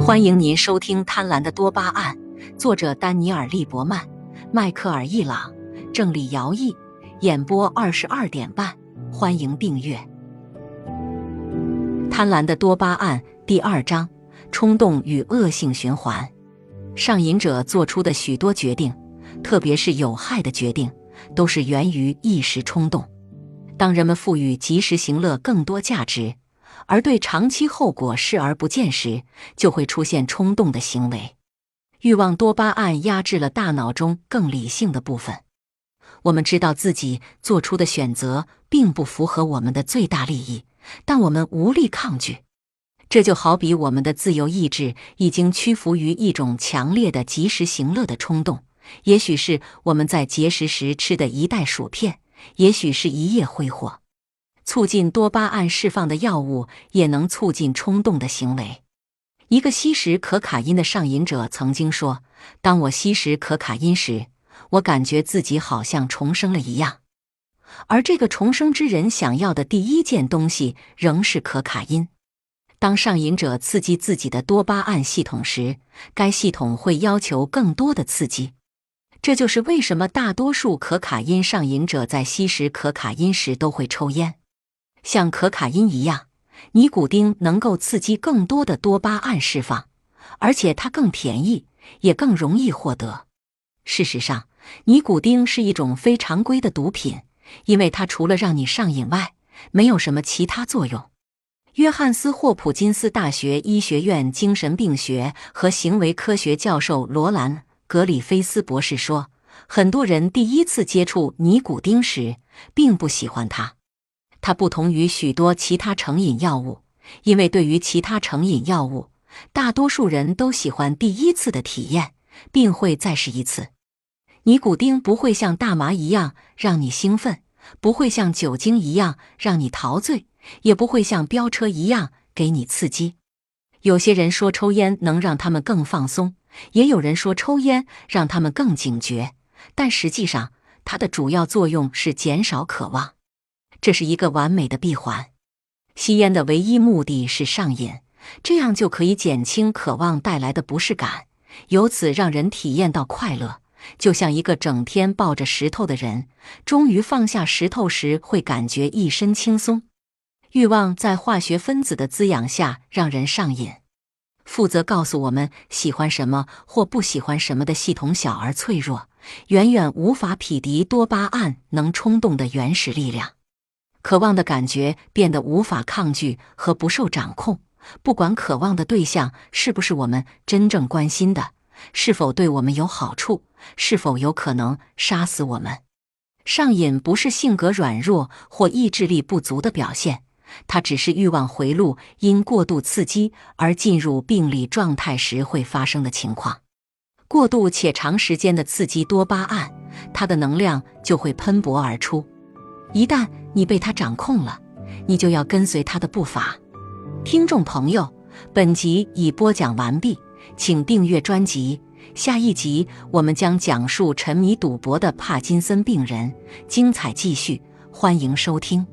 欢迎您收听《贪婪的多巴胺》，作者丹尼尔·利伯曼、迈克尔·易朗，郑理尧译，演播二十二点半。欢迎订阅《贪婪的多巴胺》第二章：冲动与恶性循环。上瘾者做出的许多决定，特别是有害的决定，都是源于一时冲动。当人们赋予及时行乐更多价值，而对长期后果视而不见时，就会出现冲动的行为。欲望多巴胺压制了大脑中更理性的部分。我们知道自己做出的选择并不符合我们的最大利益，但我们无力抗拒。这就好比我们的自由意志已经屈服于一种强烈的及时行乐的冲动，也许是我们在节食时吃的一袋薯片，也许是一夜挥霍。促进多巴胺释放的药物也能促进冲动的行为。一个吸食可卡因的上瘾者曾经说：“当我吸食可卡因时，我感觉自己好像重生了一样。”而这个重生之人想要的第一件东西仍是可卡因。当上瘾者刺激自己的多巴胺系统时，该系统会要求更多的刺激。这就是为什么大多数可卡因上瘾者在吸食可卡因时都会抽烟。像可卡因一样，尼古丁能够刺激更多的多巴胺释放，而且它更便宜，也更容易获得。事实上，尼古丁是一种非常规的毒品，因为它除了让你上瘾外，没有什么其他作用。约翰斯霍普金斯大学医学院精神病学和行为科学教授罗兰·格里菲斯博士说：“很多人第一次接触尼古丁时，并不喜欢它。”它不同于许多其他成瘾药物，因为对于其他成瘾药物，大多数人都喜欢第一次的体验，并会再试一次。尼古丁不会像大麻一样让你兴奋，不会像酒精一样让你陶醉，也不会像飙车一样给你刺激。有些人说抽烟能让他们更放松，也有人说抽烟让他们更警觉，但实际上，它的主要作用是减少渴望。这是一个完美的闭环。吸烟的唯一目的是上瘾，这样就可以减轻渴望带来的不适感，由此让人体验到快乐。就像一个整天抱着石头的人，终于放下石头时，会感觉一身轻松。欲望在化学分子的滋养下让人上瘾。负责告诉我们喜欢什么或不喜欢什么的系统小而脆弱，远远无法匹敌多巴胺能冲动的原始力量。渴望的感觉变得无法抗拒和不受掌控，不管渴望的对象是不是我们真正关心的，是否对我们有好处，是否有可能杀死我们。上瘾不是性格软弱或意志力不足的表现，它只是欲望回路因过度刺激而进入病理状态时会发生的情况。过度且长时间的刺激多巴胺，它的能量就会喷薄而出。一旦你被他掌控了，你就要跟随他的步伐。听众朋友，本集已播讲完毕，请订阅专辑。下一集我们将讲述沉迷赌博的帕金森病人，精彩继续，欢迎收听。